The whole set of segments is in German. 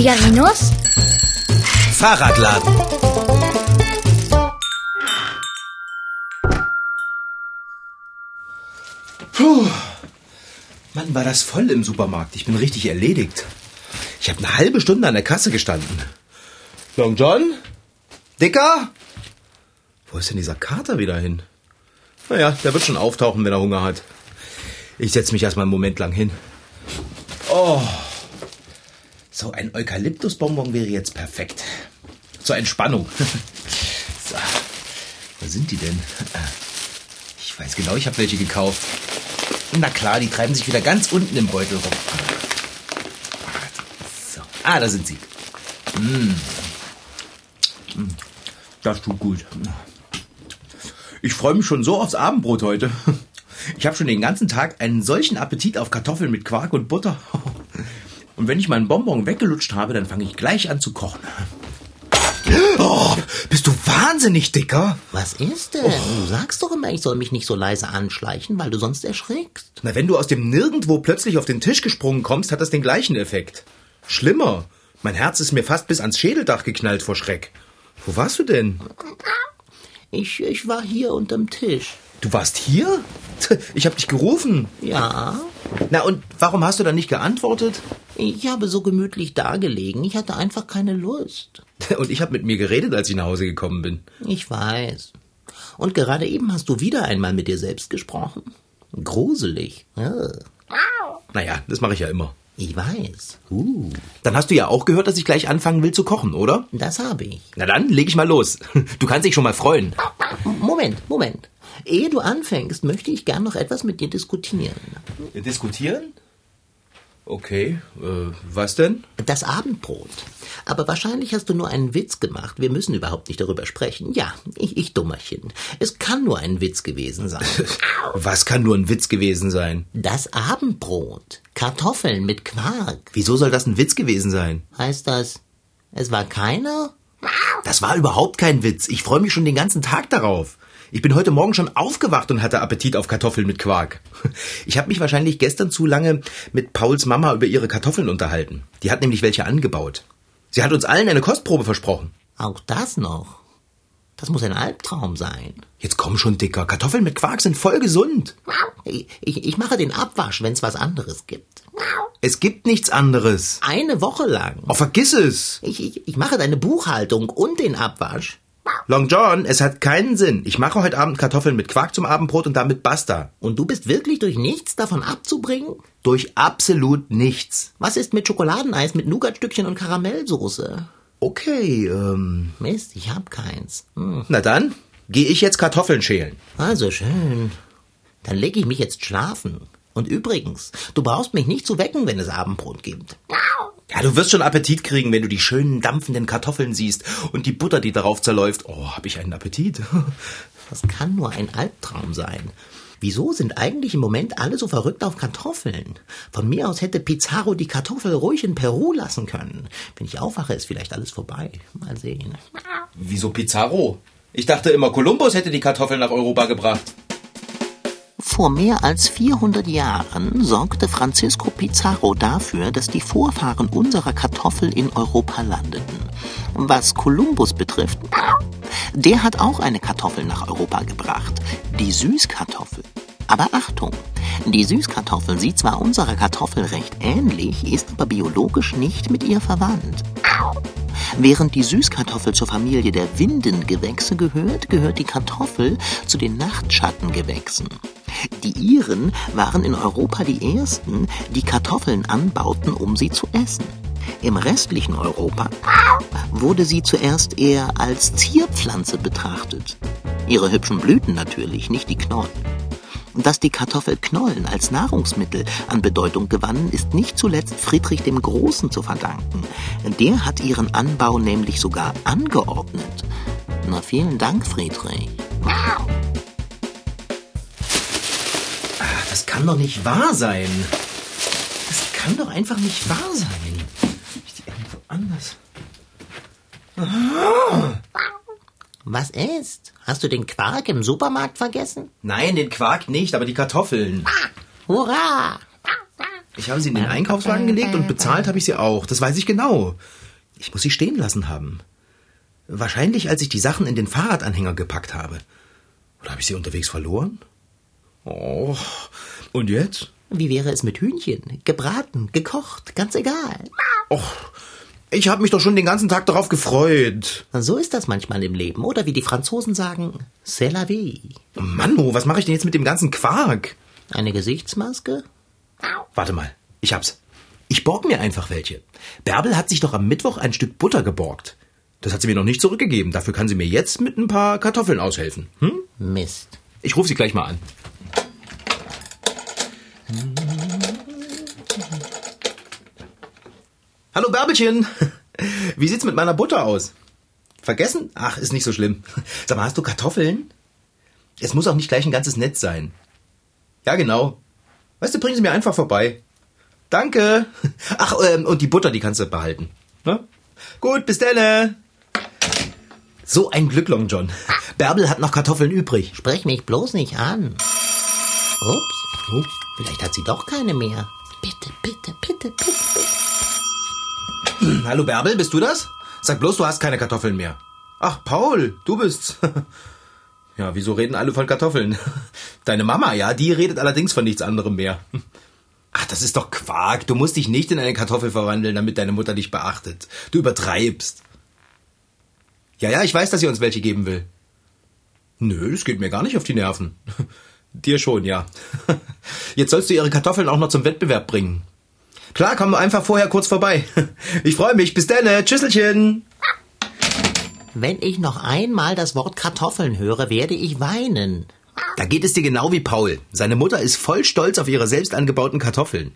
Figarinos Fahrradladen. Puh. Mann, war das voll im Supermarkt. Ich bin richtig erledigt. Ich habe eine halbe Stunde an der Kasse gestanden. Long John? Dicker? Wo ist denn dieser Kater wieder hin? Naja, der wird schon auftauchen, wenn er Hunger hat. Ich setze mich erstmal einen Moment lang hin. Oh. So ein Eukalyptusbonbon wäre jetzt perfekt. Zur Entspannung. so. Wo sind die denn? Ich weiß genau, ich habe welche gekauft. Na klar, die treiben sich wieder ganz unten im Beutel rum. So. Ah, da sind sie. Mm. Mm. Das tut gut. Ich freue mich schon so aufs Abendbrot heute. Ich habe schon den ganzen Tag einen solchen Appetit auf Kartoffeln mit Quark und Butter. Und wenn ich meinen Bonbon weggelutscht habe, dann fange ich gleich an zu kochen. Oh, bist du wahnsinnig, Dicker? Was ist denn? Du sagst doch immer, ich soll mich nicht so leise anschleichen, weil du sonst erschrickst. Na, wenn du aus dem Nirgendwo plötzlich auf den Tisch gesprungen kommst, hat das den gleichen Effekt. Schlimmer. Mein Herz ist mir fast bis ans Schädeldach geknallt vor Schreck. Wo warst du denn? Ich, ich war hier unterm Tisch. Du warst hier? Ich hab dich gerufen. Ja, Na, und warum hast du dann nicht geantwortet? ich habe so gemütlich dagelegen. Ich hatte einfach keine Lust. Und ich hab mit mir geredet, als ich nach Hause gekommen bin. Ich weiß. Und gerade eben hast du wieder einmal mit dir selbst gesprochen. Gruselig. Ja, Naja, das mache ich ja immer. ich weiß. Uh, Dann hast du ja auch gehört, dass ich gleich anfangen will zu kochen, oder? das habe ich. Na dann, leg ich mal los. Du kannst dich schon mal freuen. Moment, Moment. Ehe du anfängst, möchte ich gern noch etwas mit dir diskutieren. Diskutieren? Okay, äh, was denn? Das Abendbrot. Aber wahrscheinlich hast du nur einen Witz gemacht. Wir müssen überhaupt nicht darüber sprechen. Ja, ich, ich Dummerchen. Es kann nur ein Witz gewesen sein. Was kann nur ein Witz gewesen sein? Das Abendbrot. Kartoffeln mit Quark. Wieso soll das ein Witz gewesen sein? Heißt das, es war keiner? Das war überhaupt kein Witz. Ich freue mich schon den ganzen Tag darauf. Ich bin heute Morgen schon aufgewacht und hatte Appetit auf Kartoffeln mit Quark. Ich habe mich wahrscheinlich gestern zu lange mit Pauls Mama über ihre Kartoffeln unterhalten. Die hat nämlich welche angebaut. Sie hat uns allen eine Kostprobe versprochen. Auch das noch. Das muss ein Albtraum sein. Jetzt komm schon, Dicker. Kartoffeln mit Quark sind voll gesund. Ich, ich, ich mache den Abwasch, wenn es was anderes gibt. Es gibt nichts anderes. Eine Woche lang. Oh, vergiss es. Ich, ich, ich mache deine Buchhaltung und den Abwasch. Long John, es hat keinen Sinn. Ich mache heute Abend Kartoffeln mit Quark zum Abendbrot und damit basta. Und du bist wirklich durch nichts davon abzubringen? Durch absolut nichts. Was ist mit Schokoladeneis mit Nougatstückchen und Karamellsoße? Okay, ähm. Mist, ich hab keins. Hm. Na dann, gehe ich jetzt Kartoffeln schälen. Also schön. Dann leg ich mich jetzt schlafen. Und übrigens, du brauchst mich nicht zu wecken, wenn es Abendbrot gibt. Ja, du wirst schon Appetit kriegen, wenn du die schönen dampfenden Kartoffeln siehst und die Butter, die darauf zerläuft. Oh, hab ich einen Appetit. Das kann nur ein Albtraum sein. Wieso sind eigentlich im Moment alle so verrückt auf Kartoffeln? Von mir aus hätte Pizarro die Kartoffel ruhig in Peru lassen können. Wenn ich aufwache, ist vielleicht alles vorbei. Mal sehen. Wieso Pizarro? Ich dachte immer, Kolumbus hätte die Kartoffeln nach Europa gebracht. Vor mehr als 400 Jahren sorgte Francisco Pizarro dafür, dass die Vorfahren unserer Kartoffel in Europa landeten. Was Kolumbus betrifft, der hat auch eine Kartoffel nach Europa gebracht, die Süßkartoffel. Aber Achtung, die Süßkartoffel sieht zwar unserer Kartoffel recht ähnlich, ist aber biologisch nicht mit ihr verwandt. Während die Süßkartoffel zur Familie der Windengewächse gehört, gehört die Kartoffel zu den Nachtschattengewächsen. Die Iren waren in Europa die ersten, die Kartoffeln anbauten, um sie zu essen. Im restlichen Europa wurde sie zuerst eher als Zierpflanze betrachtet. Ihre hübschen Blüten natürlich, nicht die Knollen. Dass die Kartoffel Knollen als Nahrungsmittel an Bedeutung gewannen, ist nicht zuletzt Friedrich dem Großen zu verdanken. Der hat ihren Anbau nämlich sogar angeordnet. Na, vielen Dank, Friedrich. Das kann doch nicht wahr sein. Das kann doch einfach nicht wahr sein. Ich die irgendwo anders. Was ist? Hast du den Quark im Supermarkt vergessen? Nein, den Quark nicht, aber die Kartoffeln. Hurra! Ich habe sie in den Einkaufswagen gelegt und bezahlt habe ich sie auch. Das weiß ich genau. Ich muss sie stehen lassen haben. Wahrscheinlich, als ich die Sachen in den Fahrradanhänger gepackt habe. Oder habe ich sie unterwegs verloren? Oh, und jetzt? Wie wäre es mit Hühnchen? Gebraten, gekocht, ganz egal. Och, ich habe mich doch schon den ganzen Tag darauf gefreut. So ist das manchmal im Leben. Oder wie die Franzosen sagen, c'est la vie. Manno, was mache ich denn jetzt mit dem ganzen Quark? Eine Gesichtsmaske? Warte mal, ich hab's. Ich borg mir einfach welche. Bärbel hat sich doch am Mittwoch ein Stück Butter geborgt. Das hat sie mir noch nicht zurückgegeben. Dafür kann sie mir jetzt mit ein paar Kartoffeln aushelfen. Hm? Mist. Ich rufe sie gleich mal an. Hallo Bärbelchen. Wie sieht's mit meiner Butter aus? Vergessen? Ach, ist nicht so schlimm. Sag mal, hast du Kartoffeln? Es muss auch nicht gleich ein ganzes Netz sein. Ja, genau. Weißt du, bringen sie mir einfach vorbei. Danke. Ach, ähm, und die Butter, die kannst du behalten. Ne? Gut, bis dann. So ein Glück, Long John. Bärbel hat noch Kartoffeln übrig. Sprech mich bloß nicht an. Ups. Oh. Vielleicht hat sie doch keine mehr. Bitte, bitte, bitte, bitte, bitte. Hallo Bärbel, bist du das? Sag bloß, du hast keine Kartoffeln mehr. Ach, Paul, du bist's. Ja, wieso reden alle von Kartoffeln? Deine Mama, ja, die redet allerdings von nichts anderem mehr. Ach, das ist doch Quark. Du musst dich nicht in eine Kartoffel verwandeln, damit deine Mutter dich beachtet. Du übertreibst. Ja, ja, ich weiß, dass sie uns welche geben will. Nö, das geht mir gar nicht auf die Nerven. Dir schon, ja. Jetzt sollst du ihre Kartoffeln auch noch zum Wettbewerb bringen. Klar, komm einfach vorher kurz vorbei. Ich freue mich. Bis dann. Tschüsselchen. Wenn ich noch einmal das Wort Kartoffeln höre, werde ich weinen. Da geht es dir genau wie Paul. Seine Mutter ist voll stolz auf ihre selbst angebauten Kartoffeln.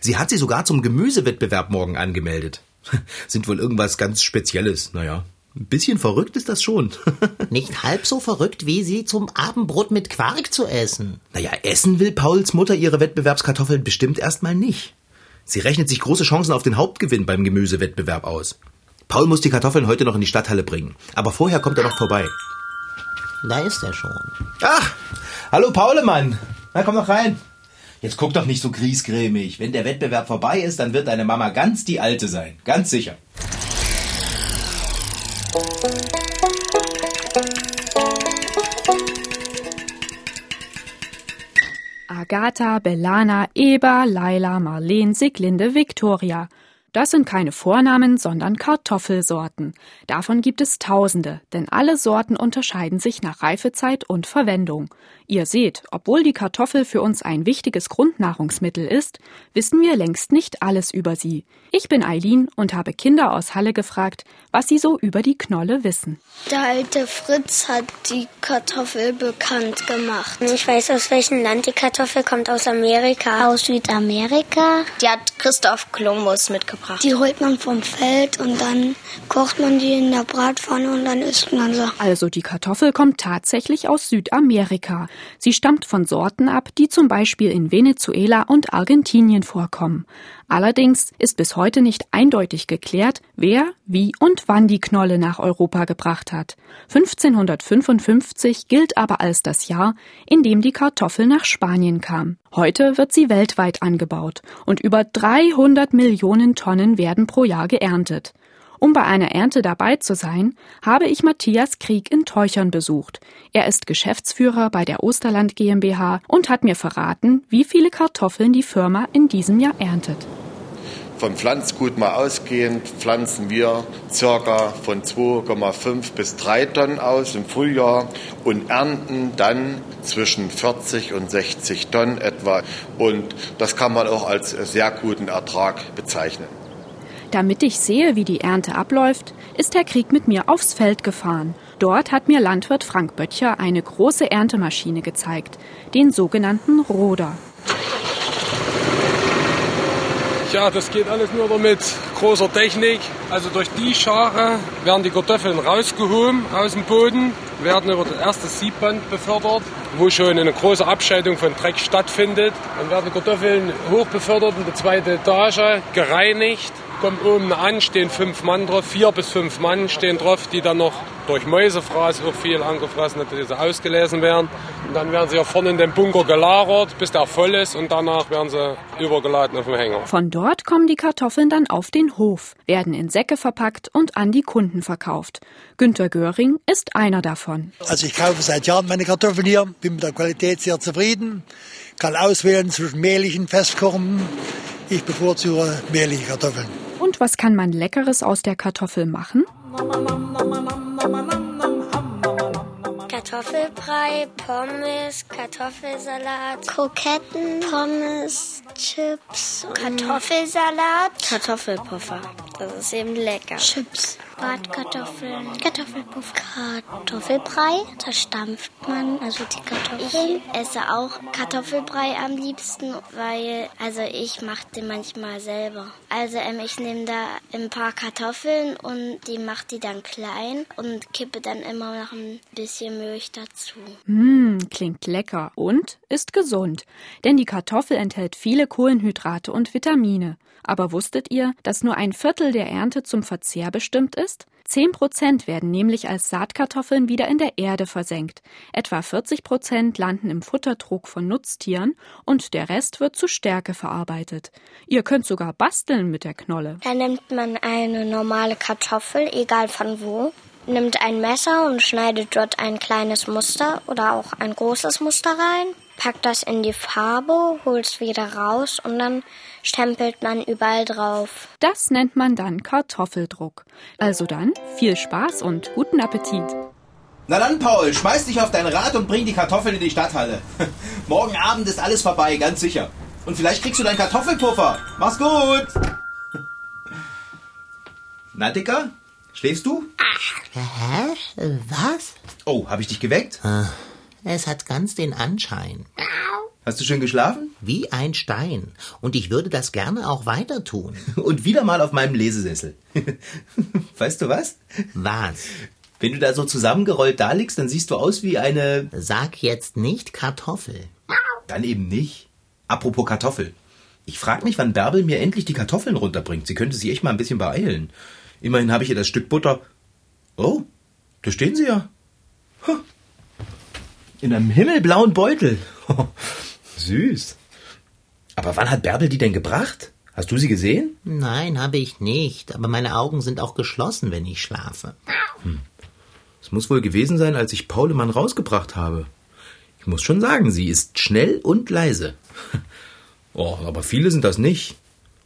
Sie hat sie sogar zum Gemüsewettbewerb morgen angemeldet. Sind wohl irgendwas ganz Spezielles. Naja, ein bisschen verrückt ist das schon. Nicht halb so verrückt wie sie zum Abendbrot mit Quark zu essen. naja, essen will Pauls Mutter ihre Wettbewerbskartoffeln bestimmt erstmal nicht. Sie rechnet sich große Chancen auf den Hauptgewinn beim Gemüsewettbewerb aus. Paul muss die Kartoffeln heute noch in die Stadthalle bringen. Aber vorher kommt er noch vorbei. Da ist er schon. Ach, hallo Paulemann. Na, komm doch rein. Jetzt guck doch nicht so griesgrämig. Wenn der Wettbewerb vorbei ist, dann wird deine Mama ganz die Alte sein. Ganz sicher. Agatha, Bellana, Eber, Laila, Marleen, Siglinde, Victoria. Das sind keine Vornamen, sondern Kartoffelsorten. Davon gibt es Tausende, denn alle Sorten unterscheiden sich nach Reifezeit und Verwendung. Ihr seht, obwohl die Kartoffel für uns ein wichtiges Grundnahrungsmittel ist, wissen wir längst nicht alles über sie. Ich bin Eileen und habe Kinder aus Halle gefragt, was sie so über die Knolle wissen. Der alte Fritz hat die Kartoffel bekannt gemacht. Ich weiß, aus welchem Land die Kartoffel kommt, aus Amerika. Aus Südamerika. Die hat Christoph Kolumbus mitgebracht. Die holt man vom Feld und dann kocht man die in der Bratpfanne und dann isst man sie. Also die Kartoffel kommt tatsächlich aus Südamerika. Sie stammt von Sorten ab, die zum Beispiel in Venezuela und Argentinien vorkommen. Allerdings ist bis heute nicht eindeutig geklärt, wer, wie und wann die Knolle nach Europa gebracht hat. 1555 gilt aber als das Jahr, in dem die Kartoffel nach Spanien kam. Heute wird sie weltweit angebaut und über 300 Millionen Tonnen werden pro Jahr geerntet. Um bei einer Ernte dabei zu sein, habe ich Matthias Krieg in Teuchern besucht. Er ist Geschäftsführer bei der Osterland GmbH und hat mir verraten, wie viele Kartoffeln die Firma in diesem Jahr erntet. Vom Pflanzgut mal ausgehend pflanzen wir circa von 2,5 bis 3 Tonnen aus im Frühjahr und ernten dann zwischen 40 und 60 Tonnen etwa. Und das kann man auch als sehr guten Ertrag bezeichnen. Damit ich sehe, wie die Ernte abläuft, ist Herr Krieg mit mir aufs Feld gefahren. Dort hat mir Landwirt Frank Böttcher eine große Erntemaschine gezeigt, den sogenannten Roder. Ja, das geht alles nur mit großer Technik. Also durch die Schare werden die Kartoffeln rausgehoben aus dem Boden, werden über das erste Siebband befördert, wo schon eine große Abscheidung von Dreck stattfindet. Dann werden die Kartoffeln hochbefördert in die zweite Etage, gereinigt kommt oben an, stehen fünf Mann drauf, vier bis fünf Mann stehen drauf, die dann noch durch Mäusefraß auch viel angefressen, dass sie ausgelesen werden. Und dann werden sie ja vorne in den Bunker gelagert, bis der voll ist und danach werden sie übergeladen auf dem Hänger. Von dort kommen die Kartoffeln dann auf den Hof, werden in Säcke verpackt und an die Kunden verkauft. Günter Göring ist einer davon. Also ich kaufe seit Jahren meine Kartoffeln hier, bin mit der Qualität sehr zufrieden, kann auswählen zwischen mehligen, festkochen. Ich bevorzuge mehlige Kartoffeln. Und was kann man Leckeres aus der Kartoffel machen? Kartoffelbrei, Pommes, Kartoffelsalat, Kroketten, Pommes, Chips, Kartoffelsalat, Kartoffelpuffer. Das ist eben lecker. Chips, Bratkartoffeln, Kartoffelpuff, Kartoffelbrei. Da stampft man also die Kartoffeln. Ich esse auch Kartoffelbrei am liebsten, weil also ich mache den manchmal selber. Also ähm, ich nehme da ein paar Kartoffeln und die mache die dann klein und kippe dann immer noch ein bisschen Milch dazu. Mmh, klingt lecker und ist gesund. Denn die Kartoffel enthält viele Kohlenhydrate und Vitamine. Aber wusstet ihr, dass nur ein Viertel der Ernte zum Verzehr bestimmt ist? Zehn Prozent werden nämlich als Saatkartoffeln wieder in der Erde versenkt. Etwa 40 Prozent landen im Futtertrog von Nutztieren und der Rest wird zu Stärke verarbeitet. Ihr könnt sogar basteln mit der Knolle. Da nimmt man eine normale Kartoffel, egal von wo, nimmt ein Messer und schneidet dort ein kleines Muster oder auch ein großes Muster rein, packt das in die Farbe, holt es wieder raus und dann stempelt man überall drauf. Das nennt man dann Kartoffeldruck. Also dann viel Spaß und guten Appetit. Na dann, Paul, schmeiß dich auf dein Rad und bring die Kartoffeln in die Stadthalle. Morgen Abend ist alles vorbei, ganz sicher. Und vielleicht kriegst du deinen Kartoffelpuffer. Mach's gut. Na, Dicker? Schläfst du? Hä? Was? Oh, habe ich dich geweckt? Es hat ganz den Anschein. Hast du schön geschlafen? Wie ein Stein. Und ich würde das gerne auch weiter tun. Und wieder mal auf meinem Lesesessel. weißt du was? Was? Wenn du da so zusammengerollt da liegst, dann siehst du aus wie eine... Sag jetzt nicht Kartoffel. Dann eben nicht. Apropos Kartoffel. Ich frag mich, wann Bärbel mir endlich die Kartoffeln runterbringt. Sie könnte sich echt mal ein bisschen beeilen. Immerhin habe ich ihr das Stück Butter... Oh, da stehen sie ja. Huh. In einem himmelblauen Beutel. Süß. Aber wann hat Bärbel die denn gebracht? Hast du sie gesehen? Nein, habe ich nicht. Aber meine Augen sind auch geschlossen, wenn ich schlafe. Es muss wohl gewesen sein, als ich Paulemann rausgebracht habe. Ich muss schon sagen, sie ist schnell und leise. Oh, aber viele sind das nicht.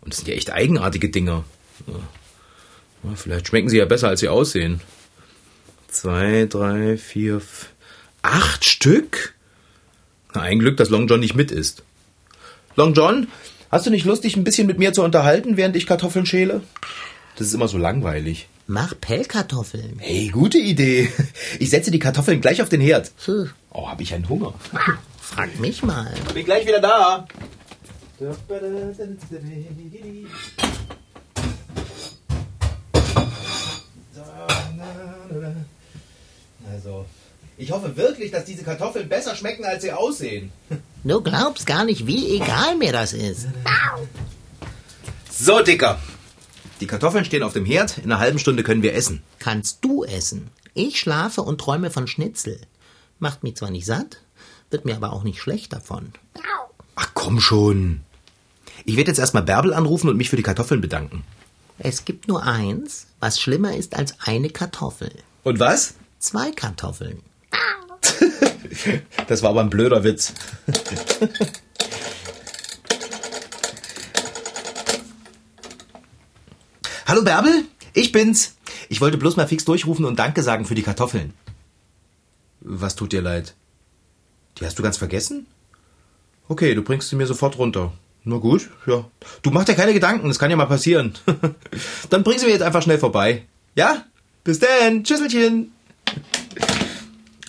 Und es sind ja echt eigenartige Dinger. Ja, vielleicht schmecken sie ja besser, als sie aussehen. Zwei, drei, vier, f- acht Stück? Na, ein Glück, dass Long John nicht mit ist. Long John, hast du nicht Lust, dich ein bisschen mit mir zu unterhalten, während ich Kartoffeln schäle? Das ist immer so langweilig. Mach Pellkartoffeln. Hey, gute Idee. Ich setze die Kartoffeln gleich auf den Herd. Oh, habe ich einen Hunger. frag mich mal. Bin gleich wieder da. Also, ich hoffe wirklich, dass diese Kartoffeln besser schmecken, als sie aussehen. Du glaubst gar nicht, wie egal mir das ist. So, Dicker. Die Kartoffeln stehen auf dem Herd. In einer halben Stunde können wir essen. Kannst du essen. Ich schlafe und träume von Schnitzel. Macht mich zwar nicht satt, wird mir aber auch nicht schlecht davon. Ach, komm schon. Ich werde jetzt erstmal Bärbel anrufen und mich für die Kartoffeln bedanken. Es gibt nur eins, was schlimmer ist als eine Kartoffel. Und was? Zwei Kartoffeln. Das war aber ein blöder Witz. Hallo Bärbel, ich bin's. Ich wollte bloß mal fix durchrufen und Danke sagen für die Kartoffeln. Was tut dir leid? Die hast du ganz vergessen? Okay, du bringst sie mir sofort runter. Na gut, ja. Du mach dir keine Gedanken, das kann ja mal passieren. Dann bring sie mir jetzt einfach schnell vorbei. Ja? Bis denn, Tschüsselchen.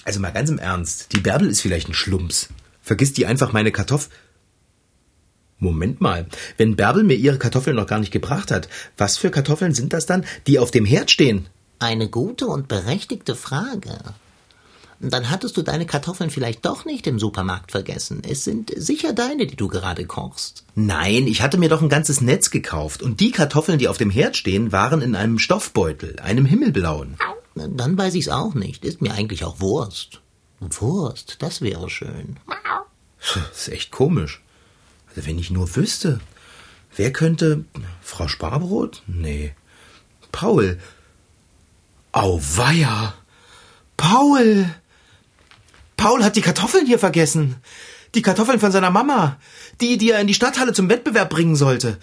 Also mal ganz im Ernst, die Bärbel ist vielleicht ein Schlumps. Vergisst die einfach meine Kartoffel. Moment mal, wenn Bärbel mir ihre Kartoffeln noch gar nicht gebracht hat, was für Kartoffeln sind das dann, die auf dem Herd stehen? Eine gute und berechtigte Frage. Dann hattest du deine Kartoffeln vielleicht doch nicht im Supermarkt vergessen. Es sind sicher deine, die du gerade kochst. Nein, ich hatte mir doch ein ganzes Netz gekauft und die Kartoffeln, die auf dem Herd stehen, waren in einem Stoffbeutel, einem himmelblauen. Dann weiß ich's auch nicht. Ist mir eigentlich auch Wurst. Wurst, das wäre schön. Das ist echt komisch. Also wenn ich nur wüsste, wer könnte... Frau Sparbrot? Nee. Paul. Auweia. Paul. Paul hat die Kartoffeln hier vergessen. Die Kartoffeln von seiner Mama. Die, die er in die Stadthalle zum Wettbewerb bringen sollte.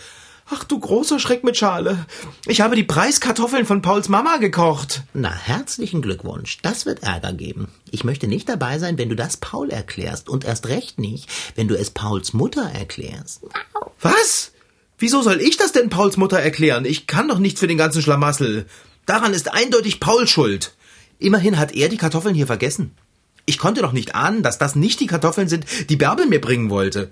Ach du großer Schreck mit Schale. Ich habe die Preiskartoffeln von Pauls Mama gekocht. Na, herzlichen Glückwunsch. Das wird Ärger geben. Ich möchte nicht dabei sein, wenn du das Paul erklärst. Und erst recht nicht, wenn du es Pauls Mutter erklärst. Was? Wieso soll ich das denn Pauls Mutter erklären? Ich kann doch nichts für den ganzen Schlamassel. Daran ist eindeutig Paul schuld. Immerhin hat er die Kartoffeln hier vergessen. Ich konnte doch nicht ahnen, dass das nicht die Kartoffeln sind, die Bärbel mir bringen wollte.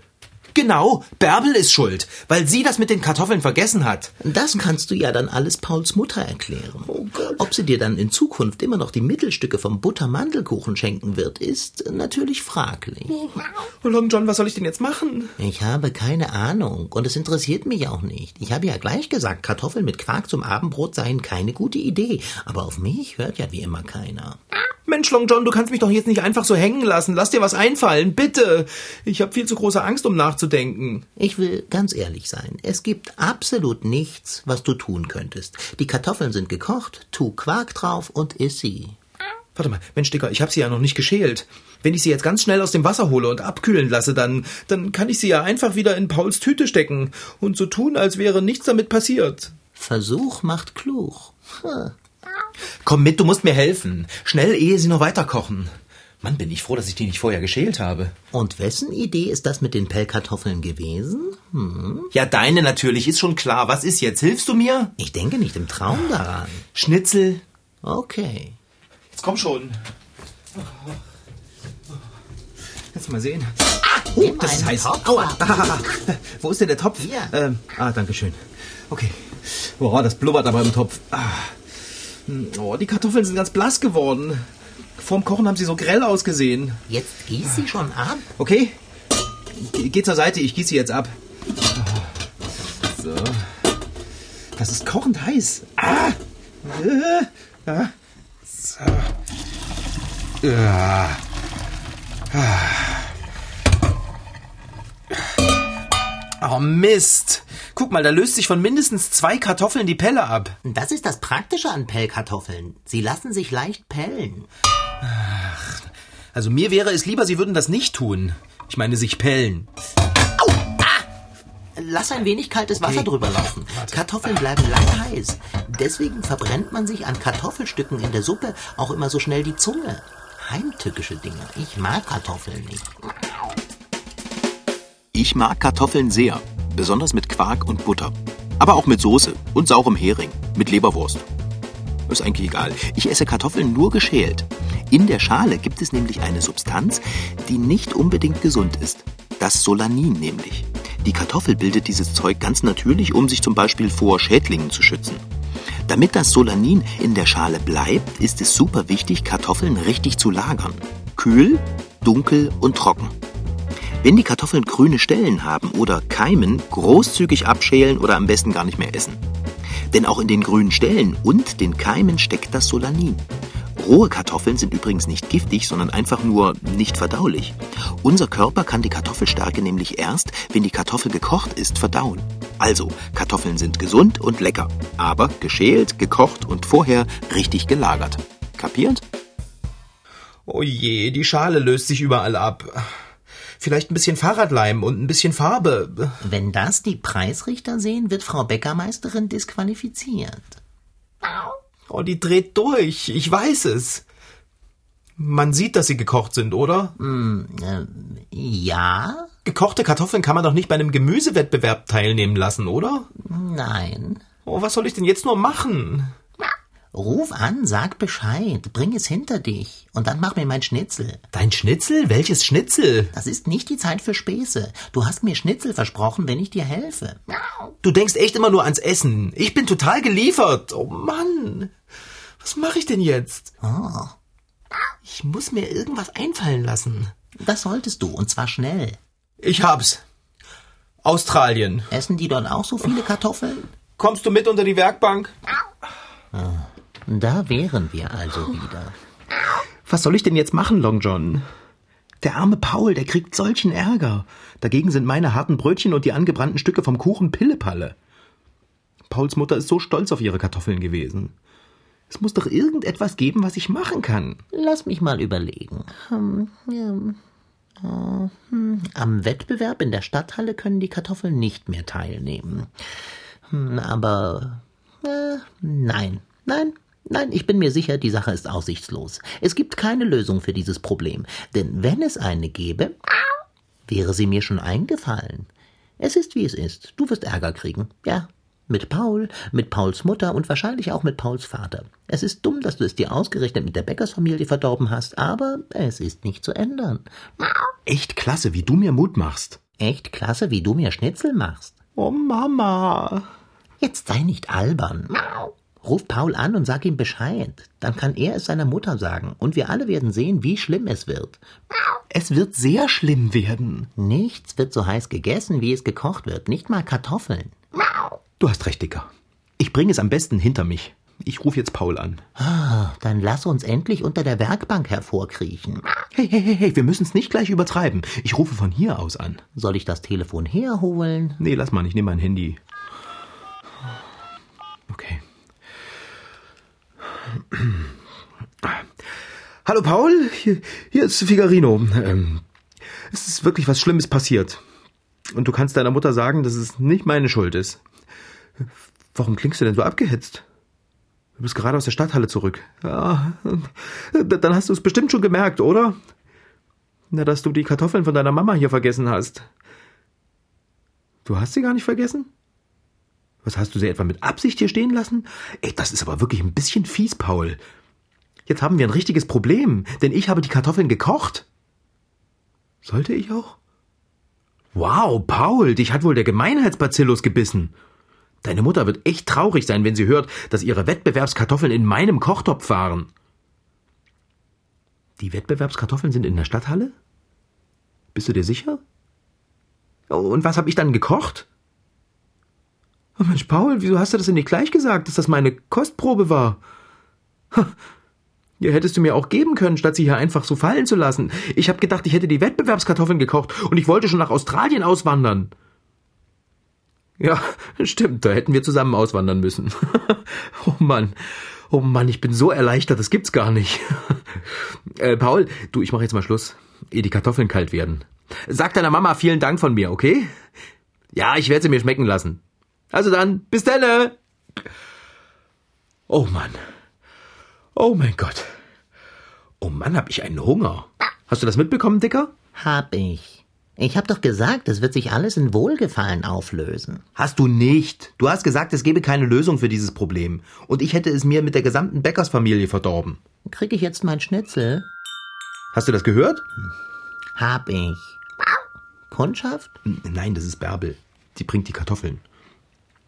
Genau, Bärbel ist schuld, weil sie das mit den Kartoffeln vergessen hat. Das kannst du ja dann alles Pauls Mutter erklären. Oh Gott. Ob sie dir dann in Zukunft immer noch die Mittelstücke vom Buttermandelkuchen schenken wird, ist natürlich fraglich. Oh Long John, was soll ich denn jetzt machen? Ich habe keine Ahnung und es interessiert mich auch nicht. Ich habe ja gleich gesagt, Kartoffeln mit Quark zum Abendbrot seien keine gute Idee, aber auf mich hört ja wie immer keiner. Mensch, Long John, du kannst mich doch jetzt nicht einfach so hängen lassen. Lass dir was einfallen, bitte. Ich habe viel zu große Angst, um nachzudenken. Ich will ganz ehrlich sein. Es gibt absolut nichts, was du tun könntest. Die Kartoffeln sind gekocht, tu Quark drauf und iss sie. Warte mal, Mensch, Dicker, ich habe sie ja noch nicht geschält. Wenn ich sie jetzt ganz schnell aus dem Wasser hole und abkühlen lasse, dann, dann kann ich sie ja einfach wieder in Pauls Tüte stecken und so tun, als wäre nichts damit passiert. Versuch macht klug. Hm. Komm mit, du musst mir helfen. Schnell, ehe sie noch weiter kochen. Mann, bin ich froh, dass ich die nicht vorher geschält habe. Und wessen Idee ist das mit den Pellkartoffeln gewesen? Hm? Ja, deine natürlich, ist schon klar. Was ist jetzt? Hilfst du mir? Ich denke nicht im Traum daran. Schnitzel. Okay. Jetzt komm schon. Du mal sehen. Ah, oh, das ist heiß. Topf Aua. Ah, wo ist denn der Topf? Hier. Ähm, ah, danke schön. Okay. Boah, das blubbert aber im Topf. Ah. Hm, Oh, die Kartoffeln sind ganz blass geworden. Vorm Kochen haben sie so grell ausgesehen. Jetzt gieß sie schon ab. Okay? Ge- Geh zur Seite, ich gieße sie jetzt ab. So. Das ist kochend heiß. Ah! Äh, ah. So. Ah. Oh Mist. Guck mal, da löst sich von mindestens zwei Kartoffeln die Pelle ab. Das ist das Praktische an Pellkartoffeln. Sie lassen sich leicht pellen. Also mir wäre es lieber, sie würden das nicht tun. Ich meine, sich pellen. Lass ein wenig kaltes Wasser drüber laufen. Kartoffeln bleiben lange heiß. Deswegen verbrennt man sich an Kartoffelstücken in der Suppe auch immer so schnell die Zunge. Heimtückische Dinge. Ich mag Kartoffeln nicht. Ich mag Kartoffeln sehr, besonders mit Quark und Butter. Aber auch mit Soße und saurem Hering, mit Leberwurst. Ist eigentlich egal. Ich esse Kartoffeln nur geschält. In der Schale gibt es nämlich eine Substanz, die nicht unbedingt gesund ist. Das Solanin nämlich. Die Kartoffel bildet dieses Zeug ganz natürlich, um sich zum Beispiel vor Schädlingen zu schützen. Damit das Solanin in der Schale bleibt, ist es super wichtig, Kartoffeln richtig zu lagern. Kühl, dunkel und trocken. Wenn die Kartoffeln grüne Stellen haben oder keimen, großzügig abschälen oder am besten gar nicht mehr essen. Denn auch in den grünen Stellen und den Keimen steckt das Solanin. Rohe Kartoffeln sind übrigens nicht giftig, sondern einfach nur nicht verdaulich. Unser Körper kann die Kartoffelstärke nämlich erst, wenn die Kartoffel gekocht ist, verdauen. Also, Kartoffeln sind gesund und lecker, aber geschält, gekocht und vorher richtig gelagert. Kapiert? Oh je, die Schale löst sich überall ab. Vielleicht ein bisschen Fahrradleim und ein bisschen Farbe. Wenn das die Preisrichter sehen, wird Frau Bäckermeisterin disqualifiziert. Oh, die dreht durch. Ich weiß es. Man sieht, dass sie gekocht sind, oder? Äh, ja? Gekochte Kartoffeln kann man doch nicht bei einem Gemüsewettbewerb teilnehmen lassen, oder? Nein. Oh, was soll ich denn jetzt nur machen? Ruf an, sag Bescheid, bring es hinter dich und dann mach mir mein Schnitzel. Dein Schnitzel? Welches Schnitzel? Das ist nicht die Zeit für Späße. Du hast mir Schnitzel versprochen, wenn ich dir helfe. Du denkst echt immer nur ans Essen. Ich bin total geliefert. Oh Mann. Was mache ich denn jetzt? Oh. Ich muss mir irgendwas einfallen lassen. Das solltest du, und zwar schnell. Ich hab's. Australien. Essen die dort auch so viele Kartoffeln? Kommst du mit unter die Werkbank? Da wären wir also wieder. Was soll ich denn jetzt machen, Long John? Der arme Paul, der kriegt solchen Ärger. Dagegen sind meine harten Brötchen und die angebrannten Stücke vom Kuchen Pillepalle. Pauls Mutter ist so stolz auf ihre Kartoffeln gewesen. Es muss doch irgendetwas geben, was ich machen kann. Lass mich mal überlegen. Hm, äh, hm, Am Wettbewerb in der Stadthalle können die Kartoffeln nicht mehr teilnehmen. Hm, Aber äh, nein, nein, nein, ich bin mir sicher, die Sache ist aussichtslos. Es gibt keine Lösung für dieses Problem. Denn wenn es eine gäbe, wäre sie mir schon eingefallen. Es ist, wie es ist. Du wirst Ärger kriegen. Ja, mit Paul, mit Pauls Mutter und wahrscheinlich auch mit Pauls Vater. Es ist dumm, dass du es dir ausgerechnet mit der Bäckersfamilie verdorben hast, aber es ist nicht zu ändern. Echt klasse, wie du mir Mut machst. Echt klasse, wie du mir Schnitzel machst. Oh Mama. Jetzt sei nicht albern. Ruf Paul an und sag ihm Bescheid. Dann kann er es seiner Mutter sagen und wir alle werden sehen, wie schlimm es wird. Es wird sehr schlimm werden. Nichts wird so heiß gegessen, wie es gekocht wird. Nicht mal Kartoffeln. Du hast recht, Dicker. Ich bringe es am besten hinter mich. Ich rufe jetzt Paul an. Ah, Dann lass uns endlich unter der Werkbank hervorkriechen. Hey, hey, hey, hey, wir müssen es nicht gleich übertreiben. Ich rufe von hier aus an. Soll ich das Telefon herholen? Nee, lass mal, ich nehme mein Handy. Hallo Paul, hier, hier ist Figarino. Ähm, es ist wirklich was Schlimmes passiert. Und du kannst deiner Mutter sagen, dass es nicht meine Schuld ist. Warum klingst du denn so abgehetzt? Du bist gerade aus der Stadthalle zurück. Ja, dann hast du es bestimmt schon gemerkt, oder? Na, dass du die Kartoffeln von deiner Mama hier vergessen hast. Du hast sie gar nicht vergessen? Was hast du sie etwa mit Absicht hier stehen lassen? Ey, das ist aber wirklich ein bisschen fies, Paul. Jetzt haben wir ein richtiges Problem, denn ich habe die Kartoffeln gekocht. Sollte ich auch? Wow, Paul, dich hat wohl der Gemeinheitsbacillus gebissen. Deine Mutter wird echt traurig sein, wenn sie hört, dass ihre Wettbewerbskartoffeln in meinem Kochtopf waren. Die Wettbewerbskartoffeln sind in der Stadthalle? Bist du dir sicher? Oh, und was habe ich dann gekocht? Oh Mensch, Paul, wieso hast du das denn nicht gleich gesagt, dass das meine Kostprobe war? Ha, Ja, hättest du mir auch geben können, statt sie hier einfach so fallen zu lassen. Ich habe gedacht, ich hätte die Wettbewerbskartoffeln gekocht und ich wollte schon nach Australien auswandern. Ja, stimmt, da hätten wir zusammen auswandern müssen. oh Mann. Oh Mann, ich bin so erleichtert, das gibt's gar nicht. äh, Paul, du, ich mache jetzt mal Schluss, ehe die Kartoffeln kalt werden. Sag deiner Mama vielen Dank von mir, okay? Ja, ich werde sie mir schmecken lassen. Also dann, bis dann. Oh Mann. Oh mein Gott. Oh Mann, hab ich einen Hunger. Hast du das mitbekommen, Dicker? Hab ich. Ich hab doch gesagt, es wird sich alles in Wohlgefallen auflösen. Hast du nicht. Du hast gesagt, es gebe keine Lösung für dieses Problem. Und ich hätte es mir mit der gesamten Bäckersfamilie verdorben. Krieg ich jetzt mein Schnitzel? Hast du das gehört? Hab ich. Kundschaft? Nein, das ist Bärbel. Die bringt die Kartoffeln.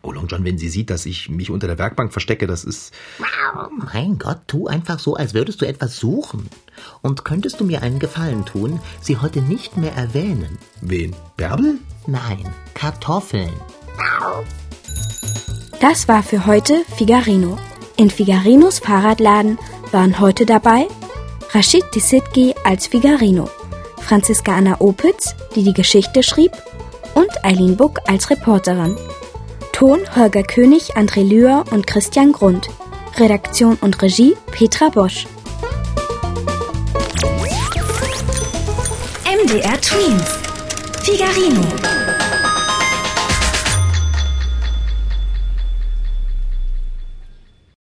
Oh, Long John, wenn sie sieht, dass ich mich unter der Werkbank verstecke, das ist... Mein Gott, tu einfach so, als würdest du etwas suchen. Und könntest du mir einen Gefallen tun, sie heute nicht mehr erwähnen? Wen? Bärbel? Nein, Kartoffeln. Das war für heute Figarino. In Figarinos Fahrradladen waren heute dabei Rashid Tisitki als Figarino, Franziska Anna Opitz, die die Geschichte schrieb, und Eileen Buck als Reporterin. Ton Holger König, André Lühr und Christian Grund. Redaktion und Regie Petra Bosch. MDR Twins. Figarino.